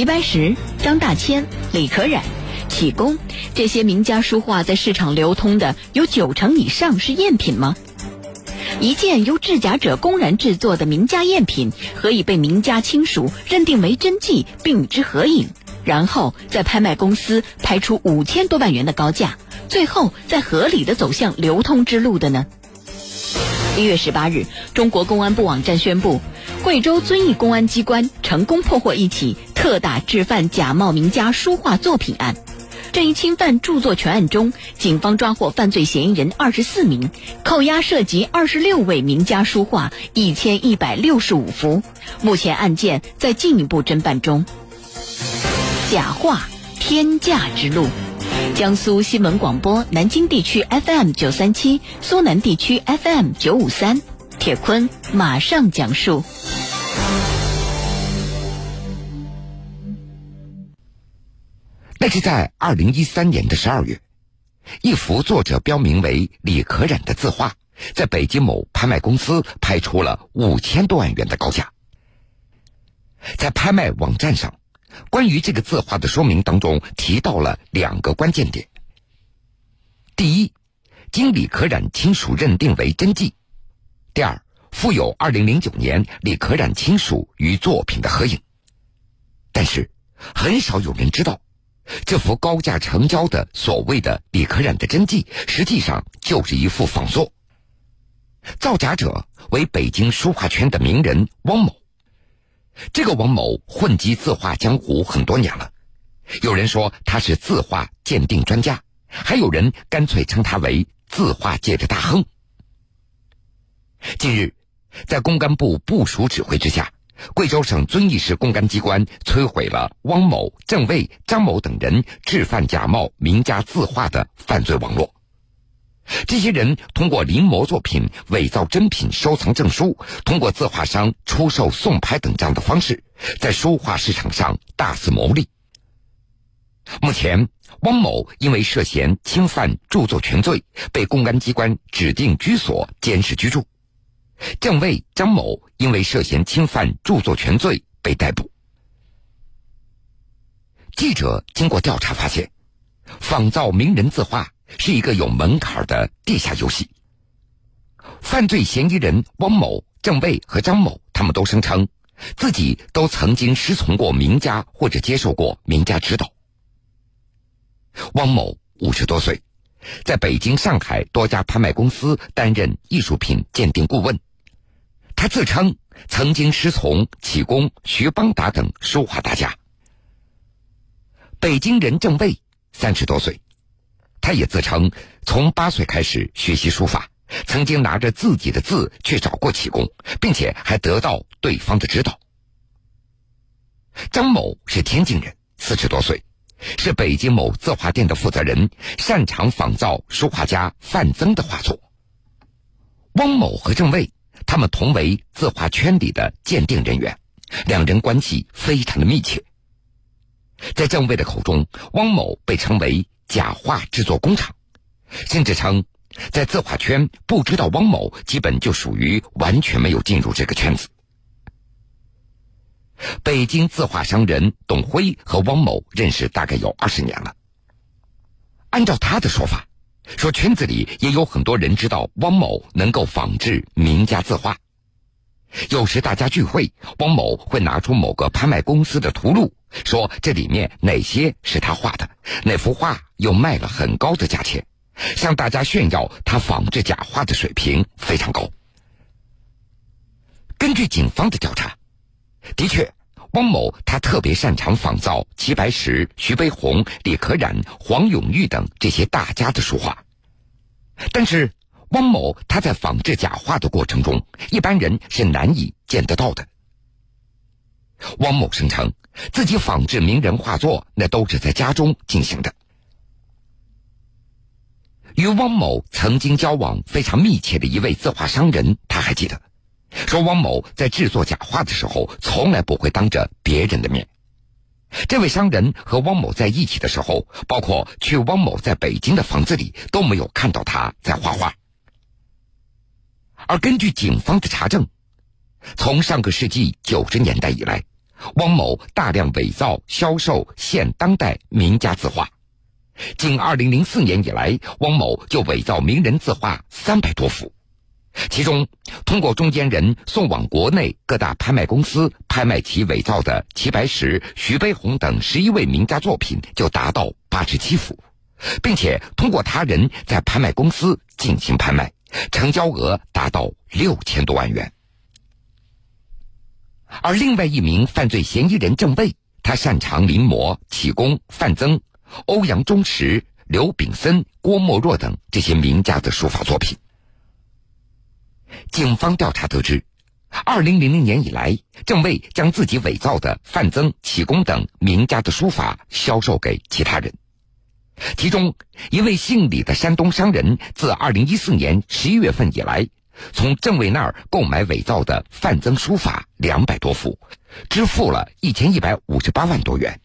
齐白石、张大千、李可染、启功这些名家书画在市场流通的有九成以上是赝品吗？一件由制假者公然制作的名家赝品，何以被名家亲属认定为真迹，并与之合影，然后在拍卖公司拍出五千多万元的高价，最后再合理的走向流通之路的呢？一月十八日，中国公安部网站宣布，贵州遵义公安机关成功破获一起特大制贩假冒名家书画作品案。这一侵犯著作权案中，警方抓获犯罪嫌疑人二十四名，扣押涉及二十六位名家书画一千一百六十五幅。目前案件在进一步侦办中。假画天价之路，江苏新闻广播南京地区 FM 九三七，苏南地区 FM 九五三，铁坤马上讲述。那是在二零一三年的十二月，一幅作者标明为李可染的字画，在北京某拍卖公司拍出了五千多万元的高价。在拍卖网站上，关于这个字画的说明当中提到了两个关键点：第一，经李可染亲属认定为真迹；第二，附有二零零九年李可染亲属与作品的合影。但是，很少有人知道。这幅高价成交的所谓的李可染的真迹，实际上就是一幅仿作。造假者为北京书画圈的名人汪某。这个汪某混迹字画江湖很多年了，有人说他是字画鉴定专家，还有人干脆称他为字画界的大亨。近日，在公安部部署指挥之下。贵州省遵义市公安机关摧毁了汪某、郑卫、张某等人制贩假冒名家字画的犯罪网络。这些人通过临摹作品、伪造真品收藏证书，通过字画商出售、送拍等这样的方式，在书画市场上大肆牟利。目前，汪某因为涉嫌侵犯著作权罪，被公安机关指定居所监视居住。郑卫、张某因为涉嫌侵犯著作权罪被逮捕。记者经过调查发现，仿造名人字画是一个有门槛的地下游戏。犯罪嫌疑人汪某、郑卫和张某，他们都声称自己都曾经师从过名家或者接受过名家指导。汪某五十多岁，在北京、上海多家拍卖公司担任艺术品鉴定顾问。他自称曾经师从启功、徐邦达等书画大家。北京人郑卫三十多岁，他也自称从八岁开始学习书法，曾经拿着自己的字去找过启功，并且还得到对方的指导。张某是天津人，四十多岁，是北京某字画店的负责人，擅长仿造书画家范曾的画作。汪某和郑卫。他们同为字画圈里的鉴定人员，两人关系非常的密切。在郑卫的口中，汪某被称为假画制作工厂，甚至称在字画圈不知道汪某，基本就属于完全没有进入这个圈子。北京字画商人董辉和汪某认识大概有二十年了。按照他的说法。说圈子里也有很多人知道汪某能够仿制名家字画，有时大家聚会，汪某会拿出某个拍卖公司的图录，说这里面哪些是他画的，那幅画又卖了很高的价钱，向大家炫耀他仿制假画的水平非常高。根据警方的调查，的确。汪某他特别擅长仿造齐白石、徐悲鸿、李可染、黄永玉等这些大家的书画，但是汪某他在仿制假画的过程中，一般人是难以见得到的。汪某声称自己仿制名人画作，那都是在家中进行的。与汪某曾经交往非常密切的一位字画商人，他还记得。说汪某在制作假画的时候，从来不会当着别人的面。这位商人和汪某在一起的时候，包括去汪某在北京的房子里，都没有看到他在画画。而根据警方的查证，从上个世纪九十年代以来，汪某大量伪造、销售现当代名家字画。仅2004年以来，汪某就伪造名人字画三百多幅，其中通过中间人送往国内各大拍卖公司拍卖其伪造的齐白石、徐悲鸿等十一位名家作品就达到八十七幅，并且通过他人在拍卖公司进行拍卖，成交额达到六千多万元。而另外一名犯罪嫌疑人郑卫，他擅长临摹启功、范增、欧阳中石、刘炳森、郭沫若等这些名家的书法作品。警方调查得知，二零零零年以来，郑卫将自己伪造的范增、启功等名家的书法销售给其他人。其中一位姓李的山东商人，自二零一四年十一月份以来。从郑卫那儿购买伪造的范增书法两百多幅，支付了一千一百五十八万多元。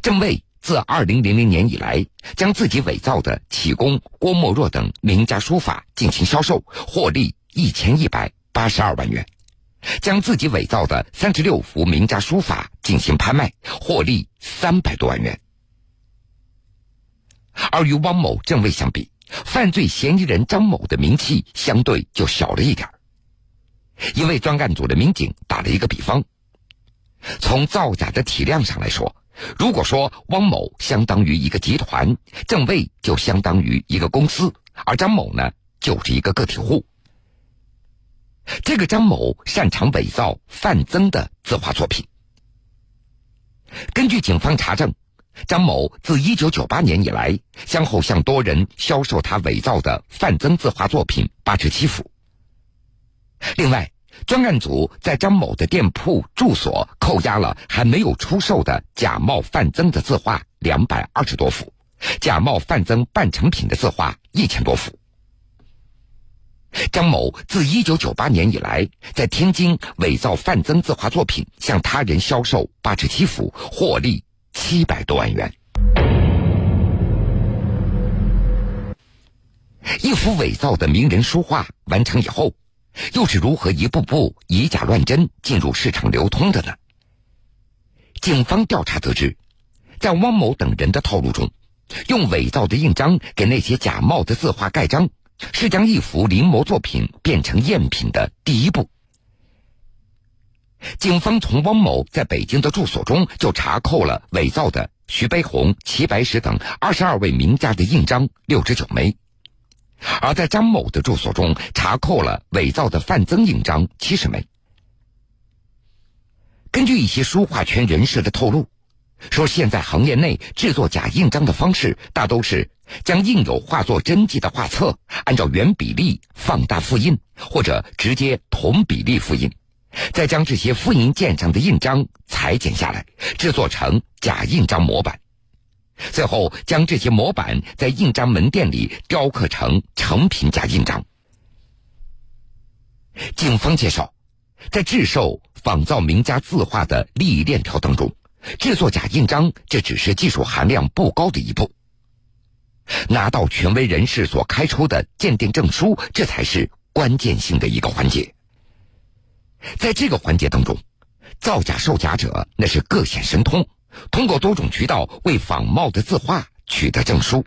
郑卫自二零零零年以来，将自己伪造的启功、郭沫若等名家书法进行销售，获利一千一百八十二万元；将自己伪造的三十六幅名家书法进行拍卖，获利三百多万元。而与汪某、郑卫相比，犯罪嫌疑人张某的名气相对就小了一点一位专案组的民警打了一个比方：从造假的体量上来说，如果说汪某相当于一个集团，郑卫就相当于一个公司，而张某呢就是一个个体户。这个张某擅长伪造范增的字画作品。根据警方查证。张某自1998年以来，先后向多人销售他伪造的范增字画作品八十七幅。另外，专案组在张某的店铺、住所扣押了还没有出售的假冒范增的字画两百二十多幅，假冒范增半成品的字画一千多幅。张某自1998年以来，在天津伪造范增字画作品，向他人销售八十七幅，获利。七百多万元，一幅伪造的名人书画完成以后，又是如何一步步以假乱真进入市场流通的呢？警方调查得知，在汪某等人的套路中，用伪造的印章给那些假冒的字画盖章，是将一幅临摹作品变成赝品的第一步。警方从汪某在北京的住所中就查扣了伪造的徐悲鸿、齐白石等二十二位名家的印章六十九枚，而在张某的住所中查扣了伪造的范增印章七十枚。根据一些书画圈人士的透露，说现在行业内制作假印章的方式大都是将印有画作真迹的画册按照原比例放大复印，或者直接同比例复印。再将这些复印件上的印章裁剪下来，制作成假印章模板，最后将这些模板在印章门店里雕刻成成品假印章。警方介绍，在制售仿造名家字画的利益链条当中，制作假印章这只是技术含量不高的一步，拿到权威人士所开出的鉴定证书，这才是关键性的一个环节。在这个环节当中，造假售假者那是各显神通，通过多种渠道为仿冒的字画取得证书。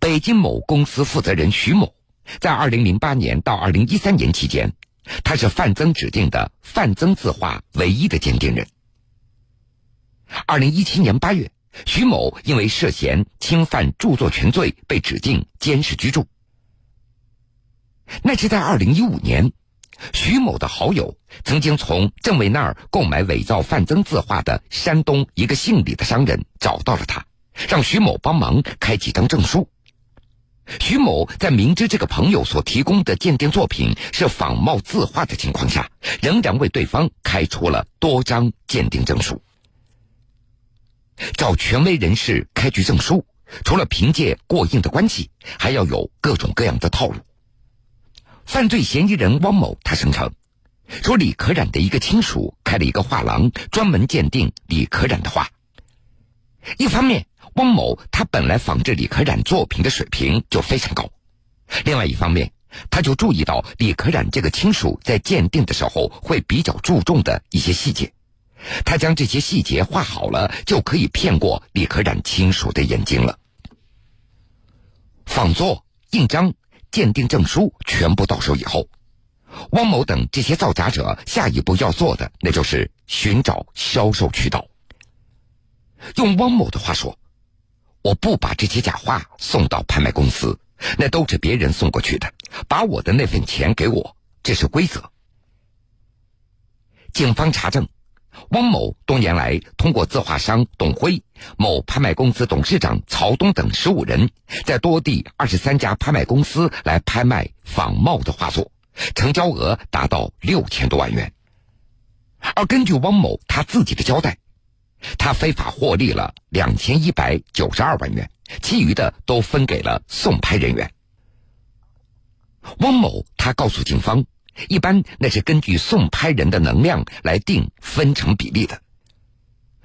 北京某公司负责人徐某，在二零零八年到二零一三年期间，他是范增指定的范增字画唯一的鉴定人。二零一七年八月，徐某因为涉嫌侵犯著作权罪被指定监视居住。那是在二零一五年，徐某的好友曾经从郑卫那儿购买伪造范增字画的山东一个姓李的商人找到了他，让徐某帮忙开几张证书。徐某在明知这个朋友所提供的鉴定作品是仿冒字画的情况下，仍然为对方开出了多张鉴定证书。找权威人士开具证书，除了凭借过硬的关系，还要有各种各样的套路。犯罪嫌疑人汪某，他声称说李可染的一个亲属开了一个画廊，专门鉴定李可染的画。一方面，汪某他本来仿制李可染作品的水平就非常高；另外一方面，他就注意到李可染这个亲属在鉴定的时候会比较注重的一些细节，他将这些细节画好了，就可以骗过李可染亲属的眼睛了。仿作、印章、鉴定证书全部到手以后，汪某等这些造假者下一步要做的，那就是寻找销售渠道。用汪某的话说：“我不把这些假画送到拍卖公司。”那都是别人送过去的，把我的那份钱给我，这是规则。警方查证，汪某多年来通过字画商董辉、某拍卖公司董事长曹东等十五人，在多地二十三家拍卖公司来拍卖仿冒的画作，成交额达到六千多万元。而根据汪某他自己的交代，他非法获利了两千一百九十二万元。其余的都分给了送拍人员。汪某他告诉警方，一般那是根据送拍人的能量来定分成比例的。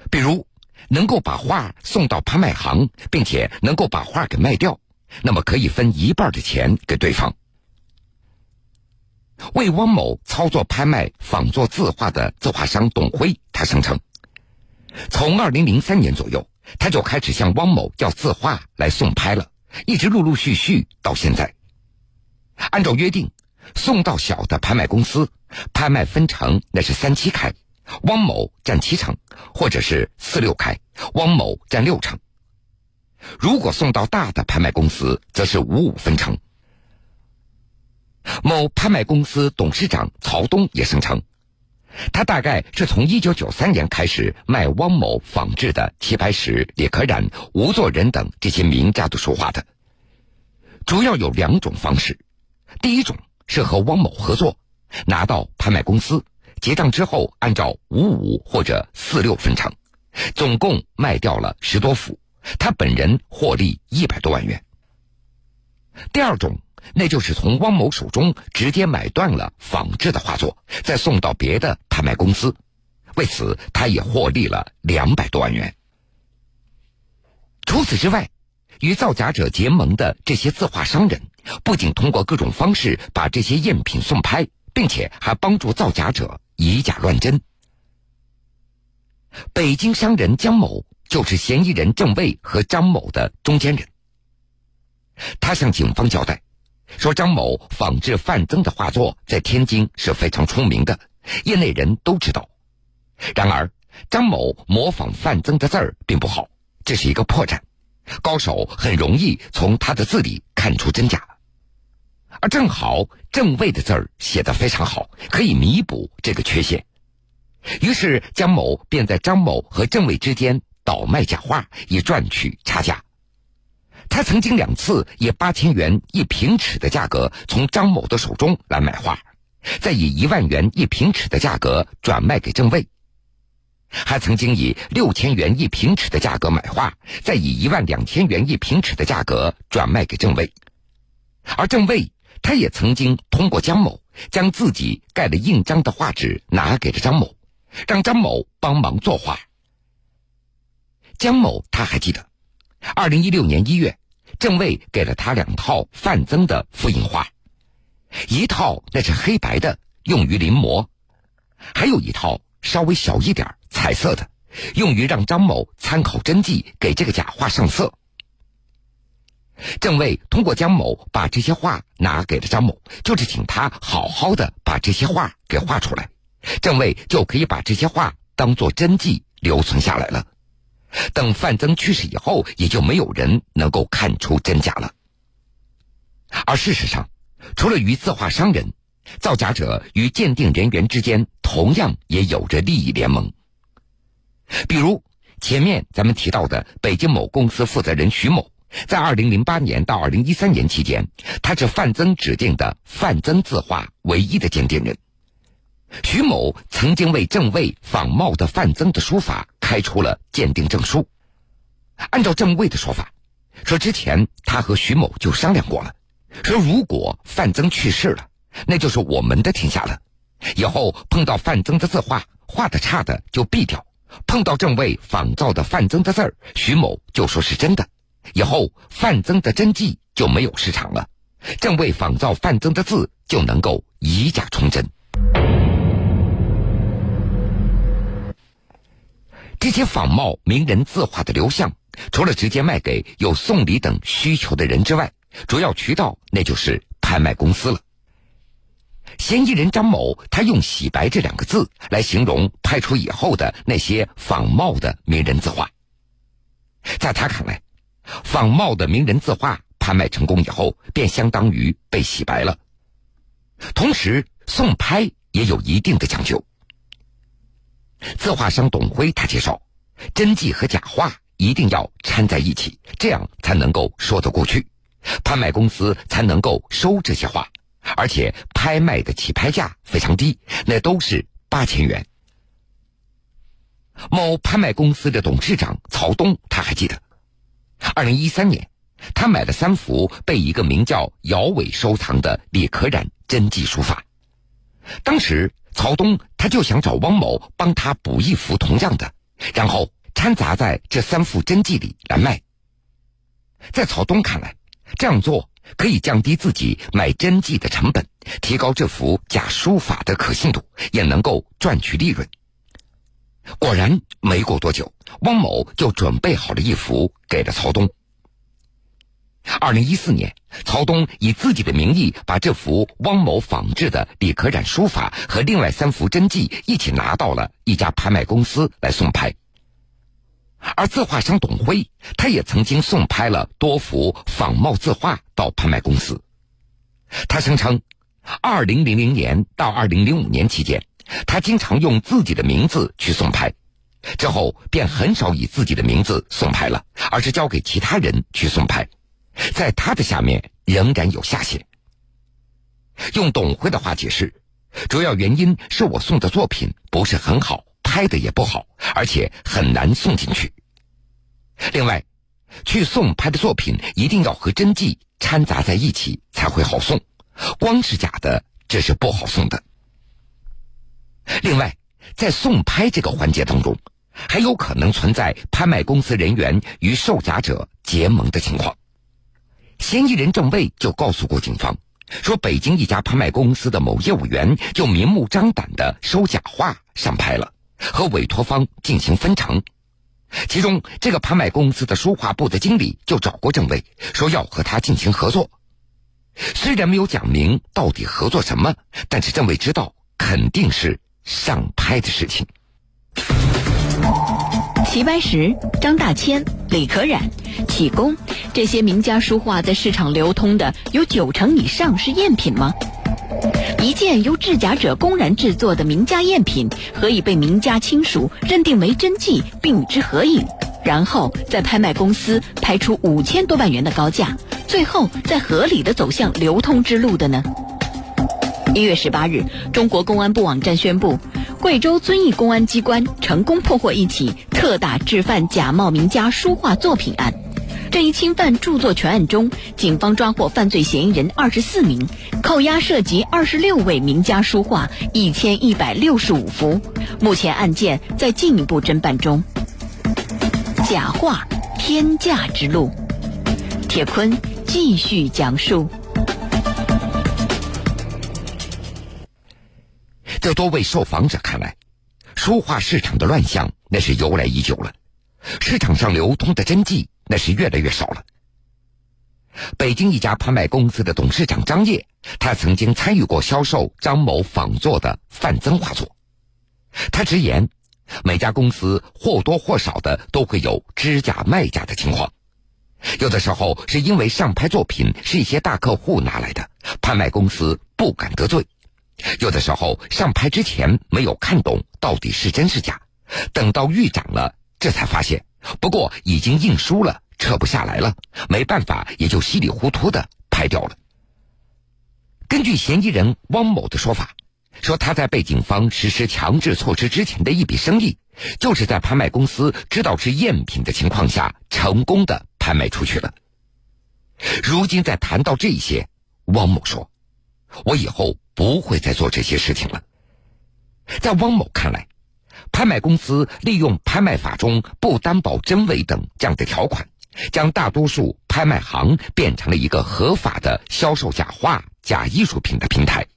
比如，能够把画送到拍卖行，并且能够把画给卖掉，那么可以分一半的钱给对方。为汪某操作拍卖仿作字画的字画商董辉，他声称，从二零零三年左右。他就开始向汪某要字画来送拍了，一直陆陆续续到现在。按照约定，送到小的拍卖公司，拍卖分成那是三七开，汪某占七成，或者是四六开，汪某占六成。如果送到大的拍卖公司，则是五五分成。某拍卖公司董事长曹东也声称。他大概是从一九九三年开始卖汪某仿制的齐白石、李可染、吴作人等这些名家的书画的，主要有两种方式。第一种是和汪某合作，拿到拍卖公司结账之后，按照五五或者四六分成，总共卖掉了十多幅，他本人获利一百多万元。第二种。那就是从汪某手中直接买断了仿制的画作，再送到别的拍卖公司，为此他也获利了两百多万元。除此之外，与造假者结盟的这些字画商人，不仅通过各种方式把这些赝品送拍，并且还帮助造假者以假乱真。北京商人江某就是嫌疑人郑卫和张某的中间人，他向警方交代。说张某仿制范增的画作在天津是非常出名的，业内人都知道。然而，张某模仿范增的字儿并不好，这是一个破绽，高手很容易从他的字里看出真假。而正好郑卫的字儿写得非常好，可以弥补这个缺陷。于是，江某便在张某和郑卫之间倒卖假画，以赚取差价。他曾经两次以八千元一平尺的价格从张某的手中来买画，再以一万元一平尺的价格转卖给郑卫；还曾经以六千元一平尺的价格买画，再以一万两千元一平尺的价格转卖给郑卫。而郑卫，他也曾经通过江某将自己盖了印章的画纸拿给了张某，让张某帮忙作画。江某他还记得。二零一六年一月，郑卫给了他两套范增的复印画，一套那是黑白的，用于临摹；还有一套稍微小一点、彩色的，用于让张某参考真迹，给这个假画上色。郑卫通过江某把这些画拿给了张某，就是请他好好的把这些画给画出来，郑卫就可以把这些画当做真迹留存下来了。等范增去世以后，也就没有人能够看出真假了。而事实上，除了与字画商人，造假者与鉴定人员之间同样也有着利益联盟。比如前面咱们提到的北京某公司负责人徐某，在二零零八年到二零一三年期间，他是范增指定的范增字画唯一的鉴定人。徐某曾经为郑卫仿冒的范增的书法开出了鉴定证书。按照郑卫的说法，说之前他和徐某就商量过了，说如果范增去世了，那就是我们的天下了。以后碰到范增的字画画的差的就毙掉，碰到郑卫仿造的范增的字儿，徐某就说是真的。以后范增的真迹就没有市场了，正位仿造范增的字就能够以假充真。这些仿冒名人字画的流向，除了直接卖给有送礼等需求的人之外，主要渠道那就是拍卖公司了。嫌疑人张某，他用“洗白”这两个字来形容拍出以后的那些仿冒的名人字画。在他看来，仿冒的名人字画拍卖成功以后，便相当于被洗白了。同时，送拍也有一定的讲究。字画商董辉他介绍，真迹和假画一定要掺在一起，这样才能够说得过去，拍卖公司才能够收这些画，而且拍卖的起拍价非常低，那都是八千元。某拍卖公司的董事长曹东他还记得，二零一三年，他买了三幅被一个名叫姚伟收藏的李可染真迹书法，当时。曹东他就想找汪某帮他补一幅同样的，然后掺杂在这三幅真迹里来卖。在曹东看来，这样做可以降低自己买真迹的成本，提高这幅假书法的可信度，也能够赚取利润。果然，没过多久，汪某就准备好了一幅给了曹东。二零一四年，曹东以自己的名义把这幅汪某仿制的李可染书法和另外三幅真迹一起拿到了一家拍卖公司来送拍。而字画商董辉，他也曾经送拍了多幅仿冒字画到拍卖公司。他声称，二零零零年到二零零五年期间，他经常用自己的名字去送拍，之后便很少以自己的名字送拍了，而是交给其他人去送拍。在他的下面仍然有下线。用董辉的话解释，主要原因是我送的作品不是很好，拍的也不好，而且很难送进去。另外，去送拍的作品一定要和真迹掺杂在一起才会好送，光是假的这是不好送的。另外，在送拍这个环节当中，还有可能存在拍卖公司人员与售假者结盟的情况。嫌疑人郑卫就告诉过警方，说北京一家拍卖公司的某业务员就明目张胆的收假画上拍了，和委托方进行分成。其中，这个拍卖公司的书画部的经理就找过郑卫，说要和他进行合作。虽然没有讲明到底合作什么，但是郑卫知道肯定是上拍的事情。齐白石、张大千、李可染、启功，这些名家书画在市场流通的有九成以上是赝品吗？一件由制假者公然制作的名家赝品，何以被名家亲属认定为真迹，并与之合影，然后在拍卖公司拍出五千多万元的高价，最后再合理的走向流通之路的呢？一月十八日，中国公安部网站宣布。贵州遵义公安机关成功破获一起特大制贩假冒名家书画作品案。这一侵犯著作权案中，警方抓获犯罪嫌疑人二十四名，扣押涉及二十六位名家书画一千一百六十五幅。目前案件在进一步侦办中。假画天价之路，铁坤继续讲述。在多位受访者看来，书画市场的乱象那是由来已久了，市场上流通的真迹那是越来越少了。北京一家拍卖公司的董事长张烨，他曾经参与过销售张某仿作的范增画作。他直言，每家公司或多或少的都会有知假卖假的情况，有的时候是因为上拍作品是一些大客户拿来的，拍卖公司不敢得罪。有的时候上拍之前没有看懂到底是真是假，等到预展了，这才发现，不过已经印输了，撤不下来了，没办法，也就稀里糊涂的拍掉了。根据嫌疑人汪某的说法，说他在被警方实施强制措施之前的一笔生意，就是在拍卖公司知道是赝品的情况下，成功的拍卖出去了。如今在谈到这些，汪某说：“我以后。”不会再做这些事情了。在汪某看来，拍卖公司利用拍卖法中不担保真伪等这样的条款，将大多数拍卖行变成了一个合法的销售假画、假艺术品的平台。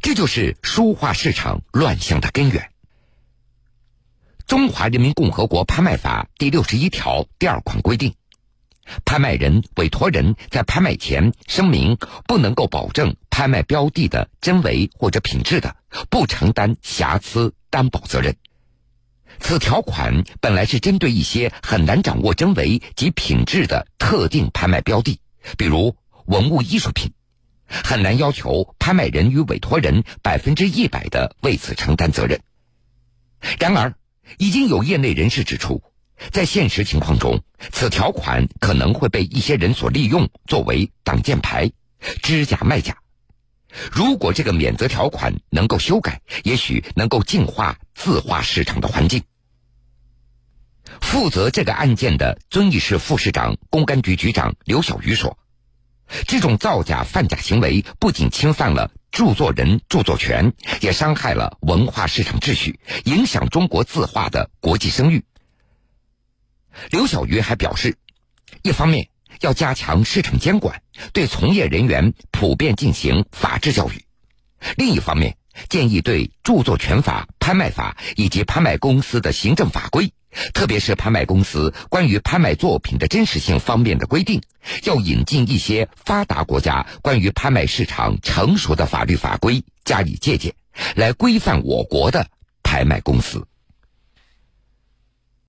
这就是书画市场乱象的根源。中华人民共和国拍卖法第六十一条第二款规定，拍卖人、委托人在拍卖前声明不能够保证拍卖标的的真伪或者品质的，不承担瑕疵担保责任。此条款本来是针对一些很难掌握真伪及品质的特定拍卖标的，比如文物艺术品，很难要求拍卖人与委托人百分之一百的为此承担责任。然而，已经有业内人士指出，在现实情况中，此条款可能会被一些人所利用，作为挡箭牌，知假卖假。如果这个免责条款能够修改，也许能够净化字画市场的环境。负责这个案件的遵义市副市长、公安局局长刘小鱼说：“这种造假贩假行为不仅侵犯了。”著作人著作权也伤害了文化市场秩序，影响中国字画的国际声誉。刘小鱼还表示，一方面要加强市场监管，对从业人员普遍进行法治教育；另一方面，建议对著作权法、拍卖法以及拍卖公司的行政法规。特别是拍卖公司关于拍卖作品的真实性方面的规定，要引进一些发达国家关于拍卖市场成熟的法律法规加以借鉴，来规范我国的拍卖公司。